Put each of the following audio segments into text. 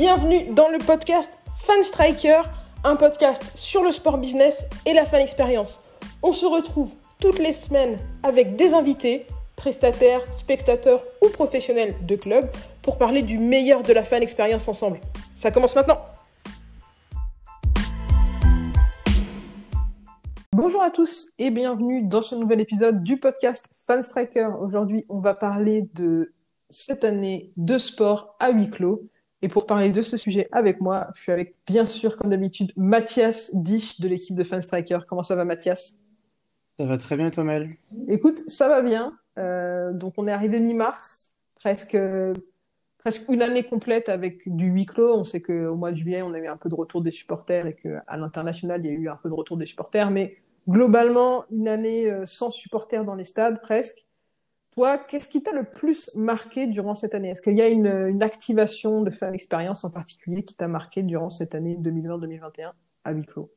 Bienvenue dans le podcast Fan Striker, un podcast sur le sport business et la fan expérience. On se retrouve toutes les semaines avec des invités, prestataires, spectateurs ou professionnels de club pour parler du meilleur de la fan expérience ensemble. Ça commence maintenant. Bonjour à tous et bienvenue dans ce nouvel épisode du podcast Fan Striker. Aujourd'hui, on va parler de cette année de sport à huis clos. Et pour parler de ce sujet avec moi, je suis avec, bien sûr, comme d'habitude, Mathias Dich de l'équipe de Fan Striker. Comment ça va, Mathias? Ça va très bien, Tomel. Écoute, ça va bien. Euh, donc, on est arrivé mi-mars, presque, presque une année complète avec du huis clos. On sait qu'au mois de juillet, on a eu un peu de retour des supporters et qu'à l'international, il y a eu un peu de retour des supporters. Mais globalement, une année euh, sans supporters dans les stades, presque. Toi, qu'est-ce qui t'a le plus marqué durant cette année? Est-ce qu'il y a une, activation de fan expérience en particulier qui t'a marqué durant cette année 2020-2021 à huis clos?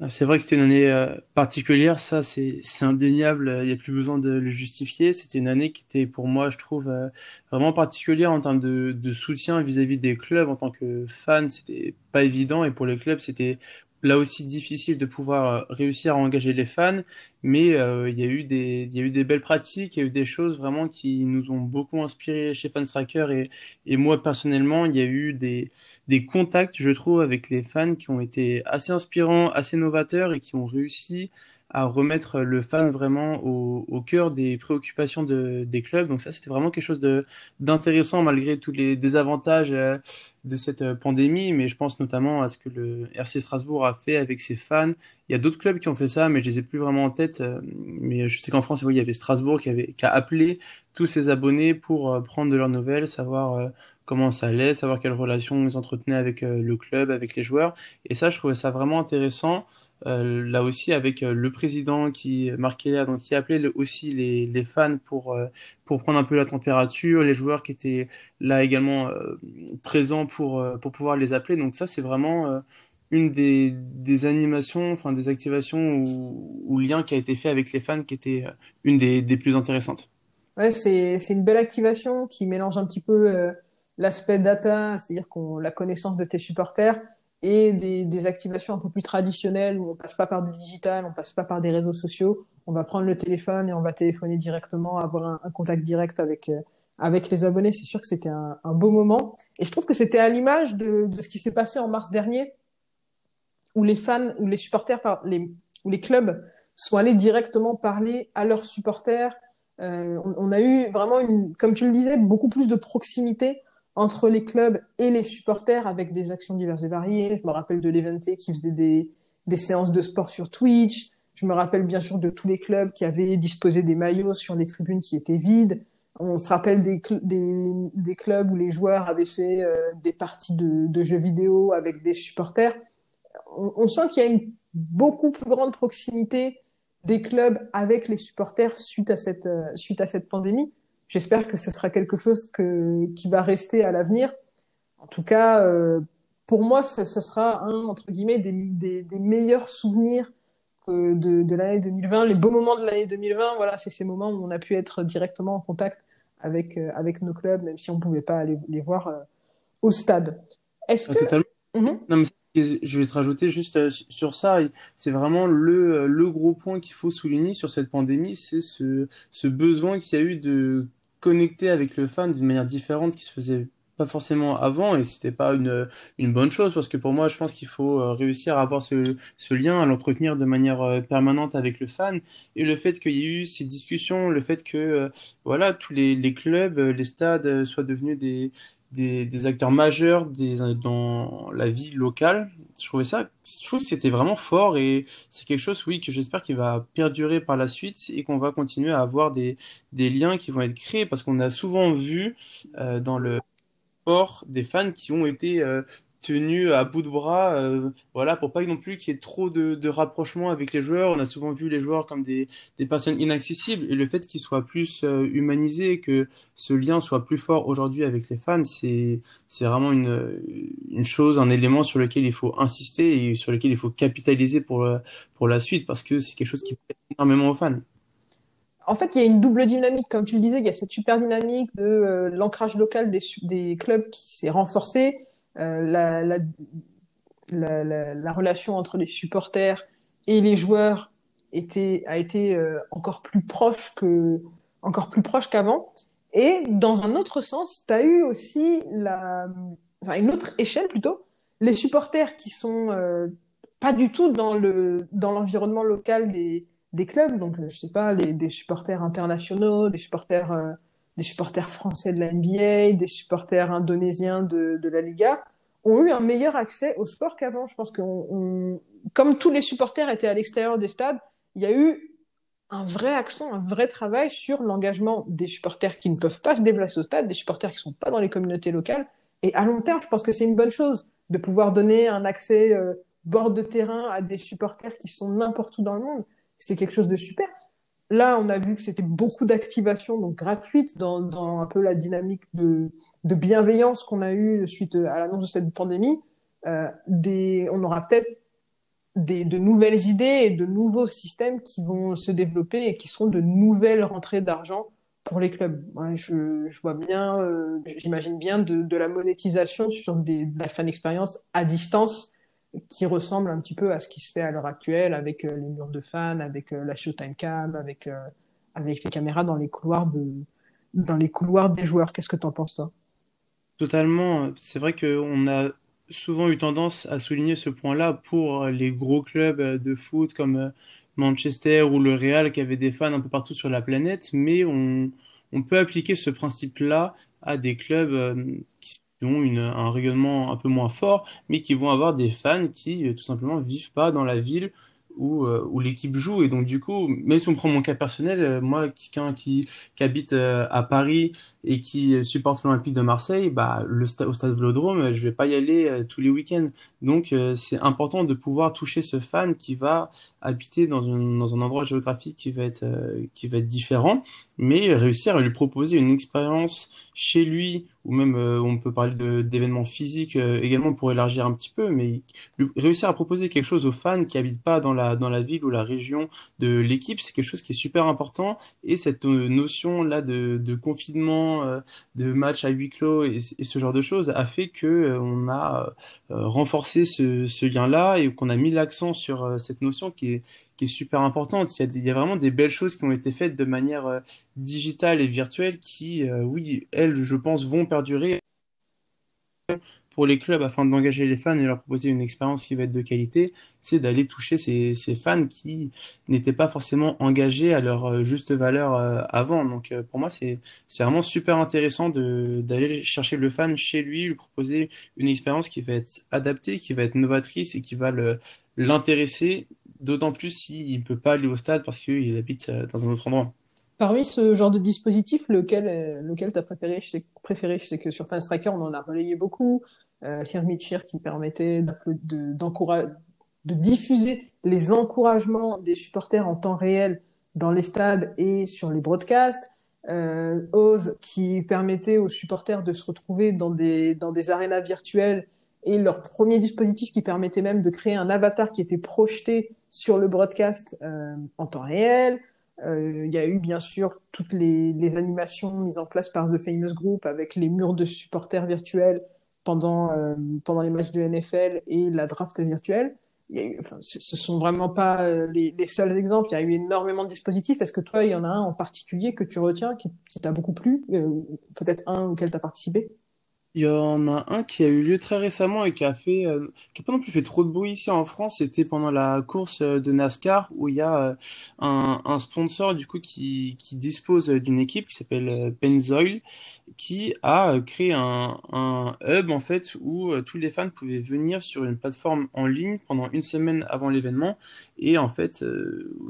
Ah, c'est vrai que c'était une année euh, particulière, ça c'est indéniable, il n'y a plus besoin de le justifier. C'était une année qui était pour moi, je trouve, euh, vraiment particulière en termes de, de soutien vis-à-vis -vis des clubs en tant que fan. C'était pas évident et pour les clubs c'était là aussi difficile de pouvoir euh, réussir à engager les fans, mais euh, il y a eu des il y a eu des belles pratiques, il y a eu des choses vraiment qui nous ont beaucoup inspiré chez Fanstracker et et moi personnellement, il y a eu des des contacts, je trouve, avec les fans qui ont été assez inspirants, assez novateurs et qui ont réussi à remettre le fan vraiment au, au cœur des préoccupations de, des clubs. Donc ça, c'était vraiment quelque chose d'intéressant malgré tous les désavantages euh, de cette euh, pandémie. Mais je pense notamment à ce que le RC Strasbourg a fait avec ses fans. Il y a d'autres clubs qui ont fait ça, mais je les ai plus vraiment en tête. Euh, mais je sais qu'en France, il y avait Strasbourg qui avait qui a appelé tous ses abonnés pour prendre de leurs nouvelles, savoir comment ça allait, savoir quelles relations ils entretenaient avec le club, avec les joueurs. Et ça, je trouvais ça vraiment intéressant. Euh, là aussi avec euh, le président qui marquait donc qui appelait aussi les, les fans pour euh, pour prendre un peu la température, les joueurs qui étaient là également présents pour pour pouvoir les appeler. Donc ça c'est vraiment une des, des animations, enfin des activations ou, ou lien qui a été fait avec les fans qui était une des, des plus intéressantes. Ouais, c'est c'est une belle activation qui mélange un petit peu l'aspect data, c'est-à-dire qu'on la connaissance de tes supporters et des, des, activations un peu plus traditionnelles où on passe pas par du digital, on passe pas par des réseaux sociaux. On va prendre le téléphone et on va téléphoner directement, avoir un, contact direct avec euh, avec les abonnés. C'est sûr que c'était un, un, beau moment. Et je trouve que c'était à l'image de, de, ce qui s'est passé en mars dernier, où les fans, où les supporters, les, où les clubs sont allés directement parler à leurs supporters. Euh, on, on, a eu vraiment, une, comme tu le disais, beaucoup plus de proximité entre les clubs et les supporters avec des actions diverses et variées. Je me rappelle de l'Eventé qui faisait des, séances de sport sur Twitch. Je me rappelle bien sûr de tous les clubs qui avaient disposé des maillots sur les tribunes qui étaient vides. On se rappelle des, clubs où les joueurs avaient fait euh, des parties de, jeux vidéo avec des supporters. On, sent qu'il y a une beaucoup plus grande proximité des clubs avec les supporters suite à cette, euh, suite à cette pandémie. J'espère que ce sera quelque chose que, qui va rester à l'avenir. En tout cas, euh, pour moi, ça, sera un entre guillemets des, des, des meilleurs souvenirs de, de l'année 2020, les beaux moments de l'année 2020. Voilà, c'est ces moments où on a pu être directement en contact avec euh, avec nos clubs, même si on pouvait pas aller les voir euh, au stade. Est-ce ah, que totalement. Mm-hmm. non, mais je vais te rajouter juste sur ça, c'est vraiment le, le gros point qu'il faut souligner sur cette pandémie, c'est ce, ce besoin qu'il y a eu de connecter avec le fan d'une manière différente qui se faisait pas forcément avant et c'était pas une, une bonne chose parce que pour moi je pense qu'il faut euh, réussir à avoir ce, ce lien à l'entretenir de manière euh, permanente avec le fan. Et le fait qu'il y ait eu ces discussions le fait que euh, voilà tous les, les clubs les stades soient devenus des, des, des acteurs majeurs des, dans la vie locale. Je trouvais ça, je trouve que c'était vraiment fort et c'est quelque chose, oui, que j'espère qu'il va perdurer par la suite et qu'on va continuer à avoir des, des liens qui vont être créés parce qu'on a souvent vu euh, dans le sport des fans qui ont été euh, tenu à bout de bras, euh, voilà, pour pas non plus qu'il y ait trop de, de rapprochement avec les joueurs. On a souvent vu les joueurs comme des, des personnes inaccessibles et le fait qu'ils soient plus euh, humanisés, que ce lien soit plus fort aujourd'hui avec les fans, c'est c'est vraiment une une chose, un élément sur lequel il faut insister et sur lequel il faut capitaliser pour pour la suite parce que c'est quelque chose qui plaît énormément aux fans. En fait, il y a une double dynamique, comme tu le disais, il y a cette super dynamique de euh, l'ancrage local des, des clubs qui s'est renforcé la, la, la, la, relation entre les supporters et les joueurs était, a été encore plus proche que encore plus proche qu'avant. Et dans un autre sens, tu as eu aussi la, une autre échelle plutôt, les supporters qui sont euh, pas du tout dans le dans l'environnement local des, des clubs, donc je sais pas, les, des supporters internationaux, des supporters euh, des supporters français de la NBA, des supporters indonésiens de, de la Liga, ont eu un meilleur accès au sport qu'avant. Je pense que on, comme tous les supporters étaient à l'extérieur des stades, il y a eu un vrai accent, un vrai travail sur l'engagement des supporters qui ne peuvent pas se déplacer au stade, des supporters qui sont pas dans les communautés locales. Et à long terme, je pense que c'est une bonne chose de pouvoir donner un accès euh, bord de terrain à des supporters qui sont n'importe où dans le monde. C'est quelque chose de super. Là, on a vu que c'était beaucoup d'activation donc gratuite dans, dans un peu la dynamique de, de bienveillance qu'on a eue suite à l'annonce de cette pandémie. Euh, des, on aura peut-être des, de nouvelles idées et de nouveaux systèmes qui vont se développer et qui seront de nouvelles rentrées d'argent pour les clubs. Ouais, je, je, vois bien, euh, j'imagine bien de, de, la monétisation sur des, de la fan expérience à distance qui ressemble un petit peu à ce qui se fait à l'heure actuelle avec euh, les murs de fans, avec euh, la Showtime Cam, avec, euh, avec les caméras dans les couloirs de, dans les couloirs des joueurs. Qu'est-ce que tu en penses toi? Totalement. C'est vrai qu'on a souvent eu tendance à souligner ce point-là pour les gros clubs de foot comme Manchester ou le Real qui avaient des fans un peu partout sur la planète, mais on, on peut appliquer ce principe-là à des clubs euh, qui ont une, un rayonnement un peu moins fort, mais qui vont avoir des fans qui euh, tout simplement vivent pas dans la ville où, euh, où l'équipe joue. Et donc, du coup, même si on prend mon cas personnel, euh, moi, quelqu'un qui, qui habite à Paris et qui supporte l'Olympique de Marseille, bah, le au stade Vélodrome, je vais pas y aller tous les week-ends. Donc, c'est important de pouvoir toucher ce fan qui va habiter dans, une, dans un endroit géographique qui va être, qui va être différent, mais réussir à lui proposer une expérience chez lui ou même euh, on peut parler d'événements physiques euh, également pour élargir un petit peu, mais réussir à proposer quelque chose aux fans qui habitent pas dans la dans la ville ou la région de l'équipe, c'est quelque chose qui est super important. Et cette euh, notion là de, de confinement, de match à huis clos et, ce genre de choses a fait que on a renforcé ce, ce lien là et qu'on a mis l'accent sur cette notion qui est qui est super importante. Il y, a vraiment des belles choses qui ont été faites de manière euh, digitale et virtuelle qui, euh, oui, elles, je pense, vont perdurer pour les clubs afin d'engager les fans et leur proposer une expérience qui va être de qualité, c'est d'aller toucher ces, fans qui n'étaient pas forcément engagés à leur euh, juste valeur avant. Donc pour moi, c'est vraiment super intéressant d'aller chercher le fan chez lui, lui proposer une expérience qui va être adaptée, qui va être novatrice et qui va l'intéresser D'autant plus s'il ne peut pas aller au stade parce qu'il habite euh, dans un autre endroit. Parmi ce genre de dispositif, lequel, euh, lequel tu as préféré je, sais, préféré je sais que sur Fans Tracker, on en a relayé beaucoup. Euh, qui permettait de, de diffuser les encouragements des supporters en temps réel dans les stades et sur les broadcasts. Euh, Oz qui permettait aux supporters de se retrouver dans des, dans des arénas virtuelles et leur premier dispositif qui permettait même de créer un avatar qui était projeté sur le broadcast euh, en temps réel. Euh, il y a eu bien sûr toutes les, animations mises en place par The Famous Group avec les murs de supporters virtuels pendant, euh, pendant les matchs de NFL et la draft virtuelle. enfin, ce sont vraiment pas les, seuls exemples. Il y a eu énormément de dispositifs. Est-ce que toi, il y en a un en particulier que tu retiens, qui, qui t'a beaucoup plu, euh, peut-être un auquel tu as participé? Il y en a un qui a eu lieu très récemment et qui a fait, euh, qui a pas non plus fait trop de bruit ici en France. C'était pendant la course euh, de NASCAR où il y a euh, un, sponsor du coup qui, dispose d'une équipe qui s'appelle Pennzoil qui a créé un, hub en fait où tous les fans pouvaient venir sur une plateforme en ligne pendant une semaine avant l'événement et en fait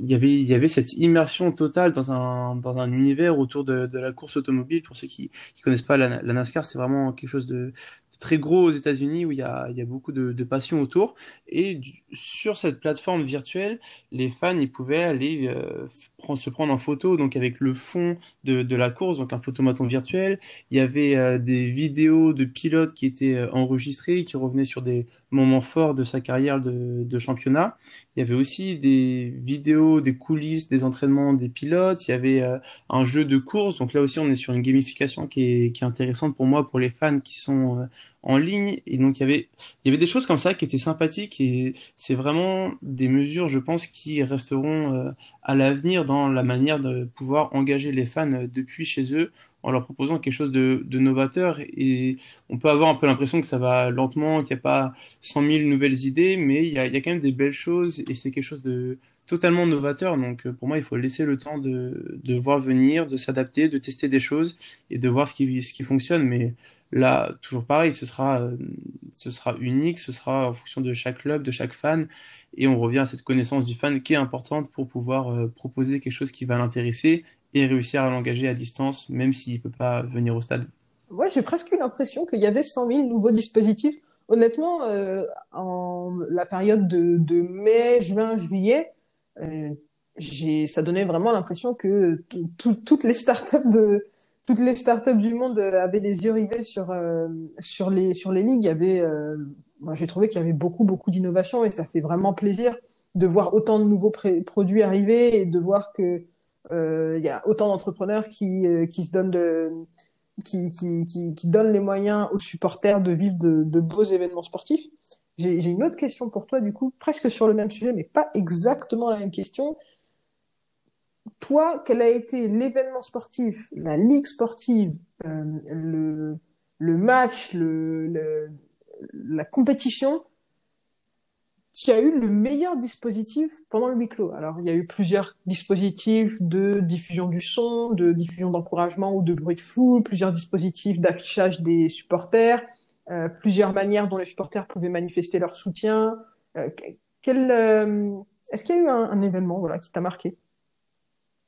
il y avait cette immersion totale dans un dans un univers autour de, la course automobile. Pour ceux qui qui connaissent pas la, la NASCAR, c'est vraiment quelque chose de, très gros aux États-Unis où il y a, beaucoup de, de passion autour. Et sur cette plateforme virtuelle, les fans ils pouvaient aller euh, prendre, se prendre en photo donc avec le fond de, de la course, donc un photomaton virtuel. Il y avait euh, des vidéos de pilotes qui étaient euh, enregistrées, qui revenaient sur des moments forts de sa carrière de, de championnat. Il y avait aussi des vidéos, des coulisses, des entraînements des pilotes. Il y avait euh, un jeu de course. Donc là aussi, on est sur une gamification qui est, qui est intéressante pour moi, pour les fans qui sont en ligne. Et donc il y avait, il y avait des choses comme ça qui étaient sympathiques et c'est vraiment des mesures, je pense, qui resteront euh, à l'avenir dans la manière de pouvoir engager les fans depuis chez eux en leur proposant quelque chose de, de novateur. Et on peut avoir un peu l'impression que ça va lentement, qu'il n'y a pas 100 000 nouvelles idées, mais il y a, il y a quand même des belles choses et c'est quelque chose de totalement novateur. Donc euh, pour moi, il faut laisser le temps de, de voir venir, de s'adapter, de tester des choses et de voir ce qui, ce qui fonctionne. Mais là, toujours pareil, ce sera, euh, ce sera unique, ce sera en fonction de chaque club, de chaque fan. Et on revient à cette connaissance du fan qui est importante pour pouvoir euh, proposer quelque chose qui va l'intéresser et réussir à l'engager à distance, même s'il peut pas venir au stade. Moi, j'ai presque eu l'impression qu'il y avait 100 000 nouveaux dispositifs. Honnêtement, en la période de, mai, juin, juillet, j'ai, ça donnait vraiment l'impression que toutes les startups du monde avaient les yeux rivés sur euh, les ligues. Il y avait, euh, moi j'ai trouvé qu'il y avait beaucoup beaucoup d'innovation et ça fait vraiment plaisir de voir autant de nouveaux produits arriver et de voir que euh, il y a autant d'entrepreneurs qui donnent les moyens aux supporters de vivre de beaux événements sportifs. J'ai une autre question pour toi, du coup, presque sur le même sujet, mais pas exactement la même question. Toi, quel a été l'événement sportif, la ligue sportive, euh, le, match, la compétition qui a eu le meilleur dispositif pendant le huis clos? Alors, il y a eu plusieurs dispositifs de diffusion du son, de diffusion d'encouragement ou de bruit de foule, plusieurs dispositifs d'affichage des supporters, euh, plusieurs manières dont les supporters pouvaient manifester leur soutien. Euh, quel, euh, est-ce qu'il y a eu un, événement voilà, qui t'a marqué?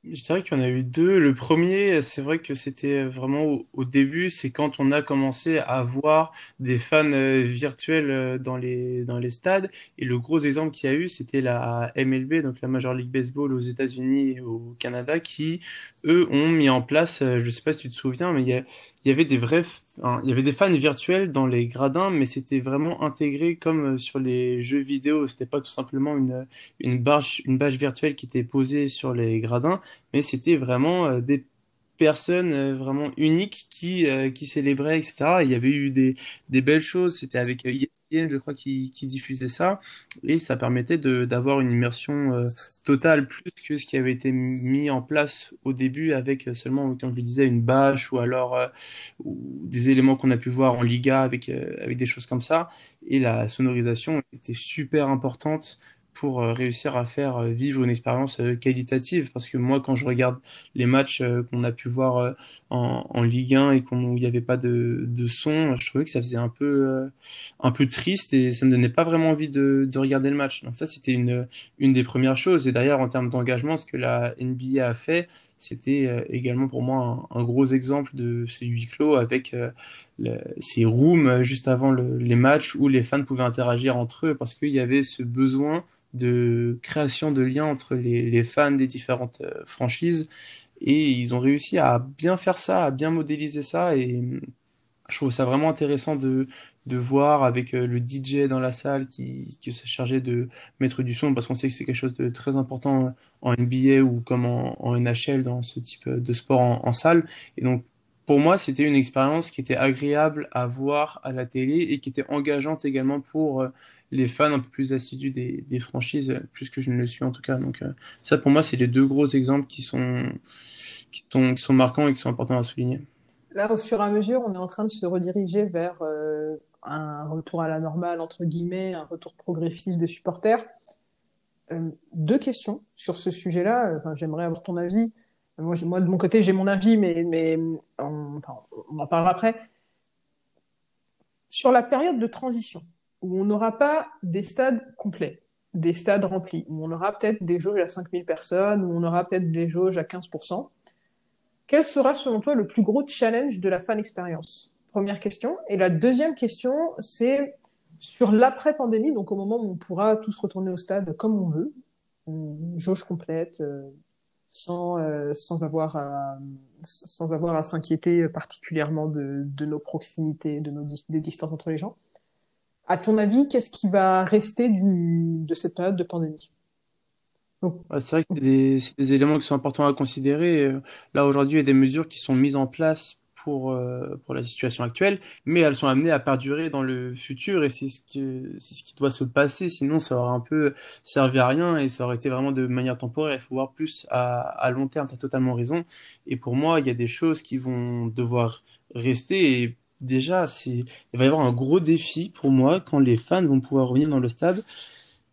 Je dirais qu'il y en a eu deux. Le premier, c'est vrai que c'était vraiment au, début, c'est quand on a commencé à voir des fans euh, virtuels dans les dans les stades. Et le gros exemple qu'il y a eu, c'était la MLB, donc la Major League Baseball aux États-Unis et au Canada, qui eux ont mis en place, je sais pas si tu te souviens, mais il y avait des vrais, il y avait des fans virtuels dans les gradins, mais c'était vraiment intégré comme sur les jeux vidéo. C'était pas tout simplement une une bâche une bâche virtuelle qui était posée sur les gradins mais c'était vraiment euh, des personnes euh, vraiment uniques qui euh, qui célébraient etc il y avait eu des des belles choses c'était avec Je crois qui qui diffusait ça. Et ça permettait d'avoir une immersion totale plus que ce qui avait été mis en place au début avec seulement comme je le disais une bâche ou alors ou des éléments qu'on a pu voir en Liga avec avec des choses comme ça. Et la sonorisation était super importante pour euh, réussir à faire euh, vivre une expérience euh, qualitative. Parce que moi, quand je regarde les matchs qu'on a pu voir en, en Ligue 1 et qu'on n'y avait pas de, de son, je trouvais que ça faisait un peu un peu triste et ça me donnait pas vraiment envie de, de regarder le match. Donc ça, c'était une une des premières choses. Et d'ailleurs, en termes d'engagement, ce que la NBA a fait, c'était également pour moi un, gros exemple de ce huis clos avec le, ces rooms juste avant le, les matchs où les fans pouvaient interagir entre eux parce qu'il y avait ce besoin de création de liens entre les, les fans des différentes euh, franchises. Et ils ont réussi à bien faire ça, à bien modéliser ça et je trouve ça vraiment intéressant de, de voir avec euh, le DJ dans la salle qui, qui s'est chargé de mettre du son parce qu'on sait que c'est quelque chose de très important en NBA ou comme en, en NHL dans ce type de sport en, en salle. Et donc pour moi, c'était une expérience qui était agréable à voir à la télé et qui était engageante également pour euh, les fans un peu plus assidus des, des franchises, euh, plus que je ne le suis en tout cas. Donc euh, ça, pour moi, c'est les deux gros exemples qui sont, qui sont, qui sont marquants et qui sont importants à souligner. Là, au fur et à mesure, on est en train de se rediriger vers un retour à la normale, entre guillemets, un retour progressif des supporters. deux questions sur ce sujet-là. J'aimerais avoir ton avis. Moi, de mon côté, j'ai mon avis, mais, on, on en parlera après. Sur la période de transition, où on n'aura pas des stades complets, des stades remplis, où on aura peut-être des jauges à 5000 personnes, où on aura peut-être des jauges à 15%, quel sera selon toi le plus gros challenge de la fan expérience? Première question. Et la deuxième question, c'est sur l'après-pandémie, donc au moment où on pourra tous retourner au stade comme on veut, jauge complète, euh, sans, euh, sans avoir à, sans avoir à s'inquiéter particulièrement de, de nos proximités, de nos des distances entre les gens. À ton avis, qu'est-ce qui va rester de cette période de pandémie? C'est vrai que c'est des, des, éléments qui sont importants à considérer. Là, aujourd'hui, il y a des mesures qui sont mises en place pour euh, pour la situation actuelle, mais elles sont amenées à perdurer dans le futur et c'est ce que c'est ce qui doit se passer. Sinon, ça aurait un peu servi à rien et ça aurait été vraiment de manière temporaire. Il faut voir plus à à long terme. T'as totalement raison. Et pour moi, il y a des choses qui vont devoir rester et déjà, c'est il va y avoir un gros défi pour moi quand les fans vont pouvoir revenir dans le stade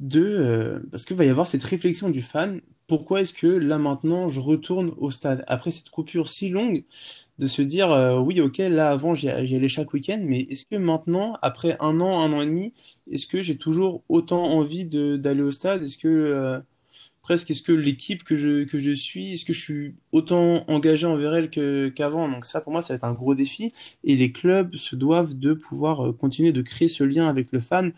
de euh, parce qu'il va y avoir cette réflexion du fan pourquoi est-ce que là maintenant je retourne au stade après cette coupure si longue de se dire euh, oui ok là avant j'y allais chaque week-end mais est-ce que maintenant après un an un an et demi est-ce que j'ai toujours autant envie d'aller au stade? Est-ce que euh, presque est-ce que l'équipe que je que je suis est-ce que je suis autant engagé envers elle qu'avant? Donc ça pour moi ça va être un gros défi. Et les clubs se doivent de pouvoir euh, continuer de créer ce lien avec le fan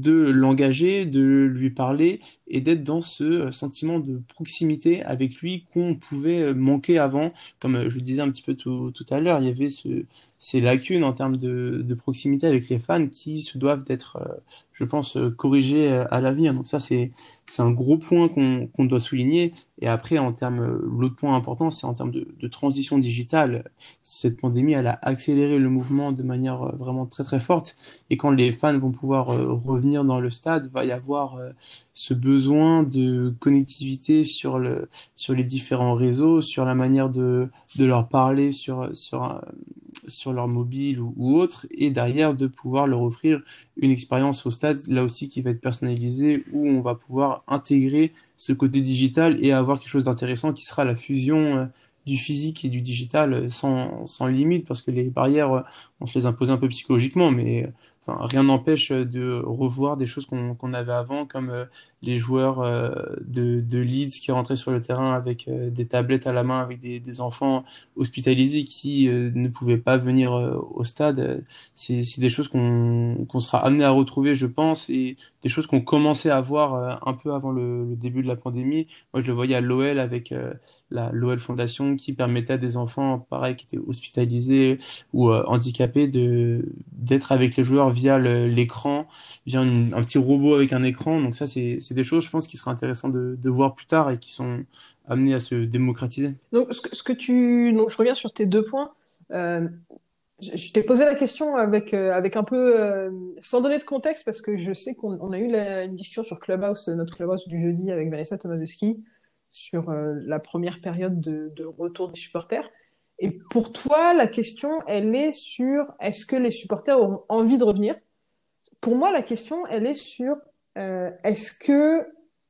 de l'engager, de lui parler et d'être dans ce euh, sentiment de proximité avec lui qu'on pouvait euh, manquer avant. Comme euh, je le disais un petit peu tout, tout à l'heure, il y avait ce, ces lacunes en termes de, de, proximité avec les fans qui se doivent d'être, je pense, corrigées à l'avenir. Donc ça, c'est un gros point qu'on qu'on doit souligner. Et après, en termes, l'autre point important, c'est en termes de, de, transition digitale. Cette pandémie, elle a accéléré le mouvement de manière vraiment très très forte. Et quand les fans vont pouvoir revenir dans le stade, va y avoir ce besoin de connectivité sur le sur les différents réseaux, sur la manière de de leur parler sur sur sur leur mobile ou, ou autre, et derrière de pouvoir leur offrir une expérience au stade là aussi qui va être personnalisée où on va pouvoir intégrer ce côté digital et avoir quelque chose d'intéressant qui sera la fusion euh, du physique et du digital sans, sans limite parce que les barrières on se les impose un peu psychologiquement mais rien n'empêche de revoir des choses qu'on avait avant, comme euh, les joueurs euh, de, de, Leeds qui rentraient sur le terrain avec euh, des tablettes à la main, avec des, des enfants hospitalisés qui ne pouvaient pas venir au stade. C'est des choses qu'on qu'on sera amené à retrouver, je pense, et des choses qu'on commençait à voir un peu avant le, le, début de la pandémie. Moi, je le voyais à l'OL avec la l'OL Fondation qui permettait à des enfants, pareil, qui étaient hospitalisés ou euh, handicapés, de d'être avec les joueurs via l'écran, via un petit robot avec un écran. Donc ça, c'est des choses, je pense, qui seraient intéressantes de, de voir plus tard et qui sont amenées à se démocratiser. Donc ce que, ce que tu, donc je reviens sur tes deux points. Euh, je t'ai posé la question avec euh, avec un peu euh, sans donner de contexte parce que je sais qu'on on a eu la, une discussion sur Clubhouse, notre Clubhouse du jeudi avec Vanessa Tomaszewski sur euh, la première période de, retour des supporters. Et pour toi, la question, elle est sur est-ce que les supporters auront envie de revenir? Pour moi, la question, elle est sur euh, est-ce que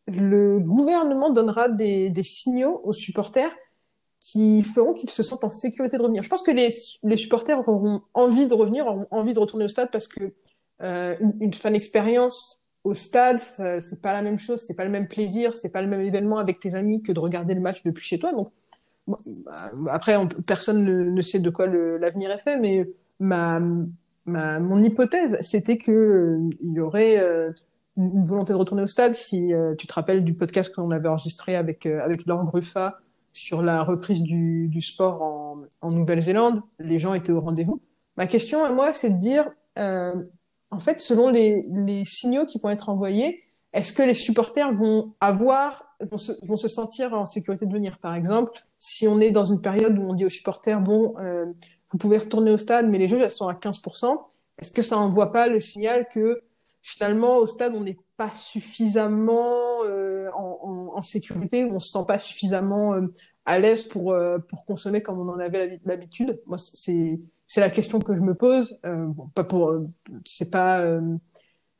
le gouvernement donnera des, des, signaux aux supporters qui feront qu'ils se sentent en sécurité de revenir? Je pense que les, les, supporters auront envie de revenir, auront envie de retourner au stade parce que euh, une, une fan expérience au stade, c'est pas la même chose, c'est pas le même plaisir, c'est pas le même événement avec tes amis que de regarder le match depuis chez toi. Donc bah, après, personne ne, sait de quoi l'avenir est fait, mais ma, mon hypothèse, c'était que euh, il y aurait euh, une volonté de retourner au stade. Si euh, tu te rappelles du podcast qu'on avait enregistré avec avec Laure Gruffa sur la reprise du, du sport en, en Nouvelle-Zélande, les gens étaient au rendez-vous. Ma question à moi, c'est de dire en fait, selon les, signaux qui vont être envoyés, est-ce que les supporters vont avoir, vont se, sentir en sécurité de venir? Par exemple, si on est dans une période où on dit aux supporters, bon, euh, vous pouvez retourner au stade, mais les jeux, elles sont à 15%, est-ce que ça envoie pas le signal que finalement, au stade, on n'est pas suffisamment euh, en, sécurité, on se sent pas suffisamment euh, à l'aise pour, pour consommer comme on en avait l'habitude? Moi, c'est c'est la question que je me pose. Euh, bon, pas pour, euh, c'est pas, euh,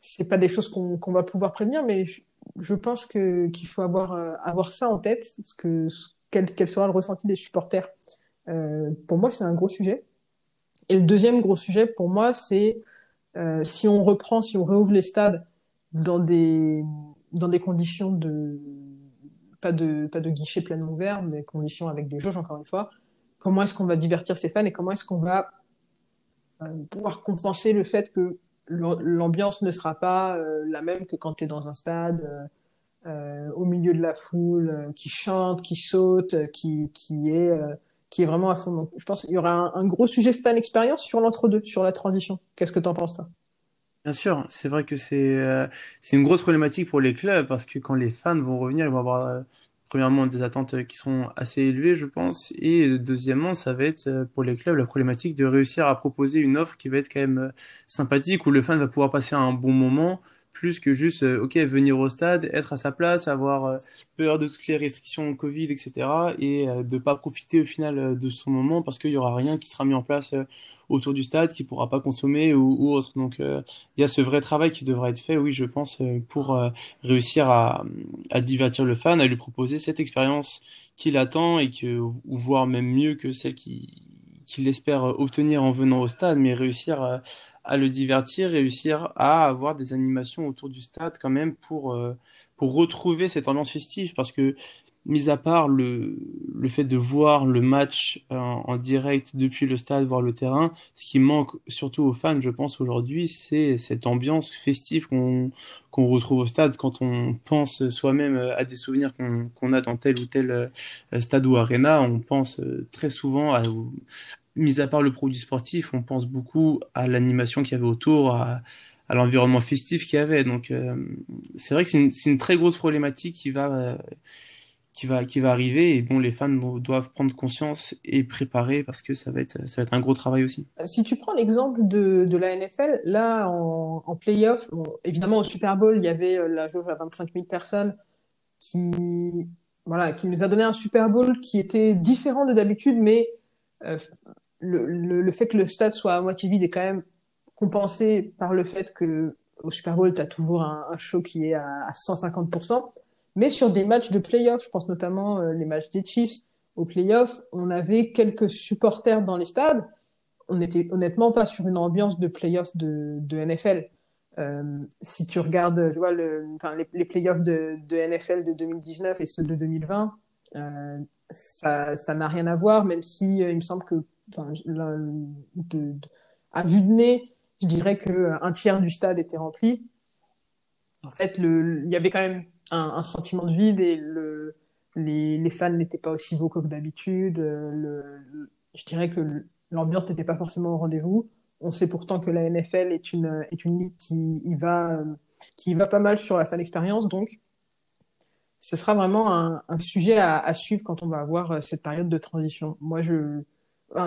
c'est pas des choses qu'on va pouvoir prévenir, mais je, je pense que qu'il faut avoir euh, avoir ça en tête, ce que quel, quel sera le ressenti des supporters. Euh, pour moi, c'est un gros sujet. Et le deuxième gros sujet pour moi, c'est si on reprend, si on réouvre les stades dans des dans des conditions de pas de pas de guichet pleinement ouvert, des conditions avec des jauges encore une fois comment est-ce qu'on va divertir ses fans et comment est-ce qu'on va euh, pouvoir compenser le fait que l'ambiance ne sera pas euh, la même que quand tu es dans un stade euh, au milieu de la foule qui chante, qui saute, qui, qui est qui est vraiment à fond. Donc, je pense qu'il y aura un, gros sujet fan expérience sur l'entre-deux, sur la transition. Qu'est-ce que tu en penses, toi? Bien sûr, c'est vrai que c'est une grosse problématique pour les clubs parce que quand les fans vont revenir, ils vont avoir premièrement des attentes qui sont assez élevées, je pense, et deuxièmement, ça va être pour les clubs la problématique de réussir à proposer une offre qui va être quand même sympathique où le fan va pouvoir passer un bon moment plus que juste euh, ok venir au stade, être à sa place, avoir euh, peur de toutes les restrictions Covid, etc. et euh, de pas profiter au final de son moment parce qu'il y aura rien qui sera mis en place autour du stade qui pourra pas consommer ou, autre. Donc il y a ce vrai travail qui devra être fait, oui, je pense, pour réussir à, à divertir le fan, à lui proposer cette expérience qu'il attend et que ou voire même mieux que celle qui qu'il espère obtenir en venant au stade, mais réussir le divertir, réussir à avoir des animations autour du stade quand même pour, euh, pour retrouver cette ambiance festive. Parce que, mis à part le, le fait de voir le match en, direct depuis le stade, voir le terrain, ce qui manque surtout aux fans, je pense, aujourd'hui, c'est cette ambiance festive qu'on qu'on retrouve au stade quand on pense soi-même à des souvenirs qu'on qu'on a dans tel ou tel euh, stade ou arena. On pense euh, très souvent à mis à part le produit sportif, on pense beaucoup à l'animation qu'il y avait autour, à, l'environnement festif qu'il y avait. Donc, euh, c'est vrai que c'est une, très grosse problématique qui va, euh, qui va, qui va arriver et dont les fans doivent prendre conscience et préparer parce que ça va être, ça va être un gros travail aussi. Si tu prends l'exemple de, de la NFL, là, en, en playoff, évidemment, au Super Bowl, il y avait euh, la jauge à 25 000 personnes qui, voilà, qui nous a donné un Super Bowl qui était différent de d'habitude, mais le, le, fait que le stade soit à moitié vide est quand même compensé par le fait que au Super Bowl, tu as toujours un, un, show qui est à, à 150%. Mais sur des matchs de playoffs, je pense notamment euh, les matchs des Chiefs, au playoffs, on avait quelques supporters dans les stades. On n'était honnêtement pas sur une ambiance de playoffs de, de NFL. Euh, si tu regardes tu vois, le, les, les playoffs de, de NFL de 2019 et ceux de 2020, euh, ça ça n'a rien à voir, même si euh, il me semble que enfin, à vue de nez, je dirais que un tiers du stade était rempli. En fait, il y avait quand même un, sentiment de vide et le, les, fans n'étaient pas aussi vocaux que d'habitude. Euh, je dirais que l'ambiance n'était pas forcément au rendez-vous. On sait pourtant que la NFL est une, ligue qui va, pas mal sur la fan expérience, donc ce sera vraiment un, un sujet à, à, suivre quand on va avoir euh, cette période de transition. Moi, je,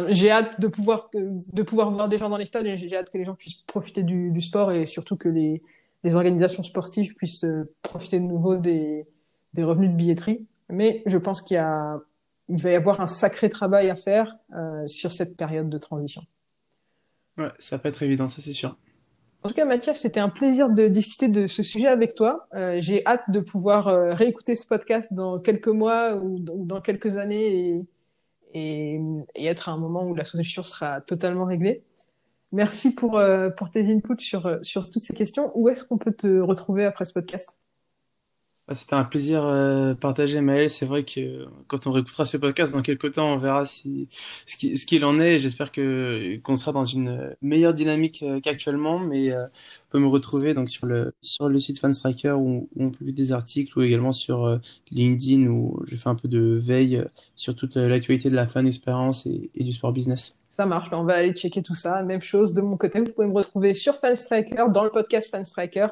j'ai hâte de pouvoir de pouvoir voir des gens dans les stades et j'ai hâte que les gens puissent profiter du, du sport et surtout que les, les organisations sportives puissent euh, profiter de nouveau des, des revenus de billetterie. Mais je pense qu'il y a il va y avoir un sacré travail à faire euh, sur cette période de transition. Ouais, ça va pas être évident, ça c'est sûr. En tout cas, Mathias, c'était un plaisir de discuter de ce sujet avec toi. Euh, j'ai hâte de pouvoir euh, réécouter ce podcast dans quelques mois ou, dans quelques années et, et, et, être à un moment où la solution sera totalement réglée. Merci pour, euh, pour tes inputs sur, sur toutes ces questions. Où est-ce qu'on peut te retrouver après ce podcast? C'était un plaisir euh, partagé, Maël. C'est vrai que quand on réécoutera ce podcast dans quelques temps, on verra si, ce qu'il en est. J'espère que qu'on sera dans une meilleure dynamique euh, qu'actuellement. Mais euh, on peut me retrouver donc sur le sur le site Fanstriker où, où on publie des articles ou également sur euh, LinkedIn où je fais un peu de veille sur toute l'actualité de la fan expérience et, du sport business. Ça marche. On va aller checker tout ça. Même chose de mon côté. Vous pouvez me retrouver sur Fanstriker dans le podcast Fanstriker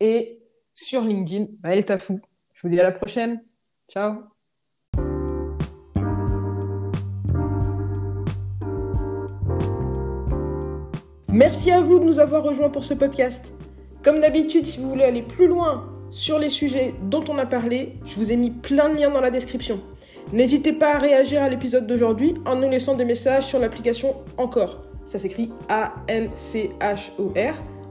et sur LinkedIn, Maël Tafou. Je vous dis à la prochaine. Ciao. Merci à vous de nous avoir rejoints pour ce podcast. Comme d'habitude, si vous voulez aller plus loin sur les sujets dont on a parlé, je vous ai mis plein de liens dans la description. N'hésitez pas à réagir à l'épisode d'aujourd'hui en nous laissant des messages sur l'application Encore. Ça s'écrit A-N-C-H-O-R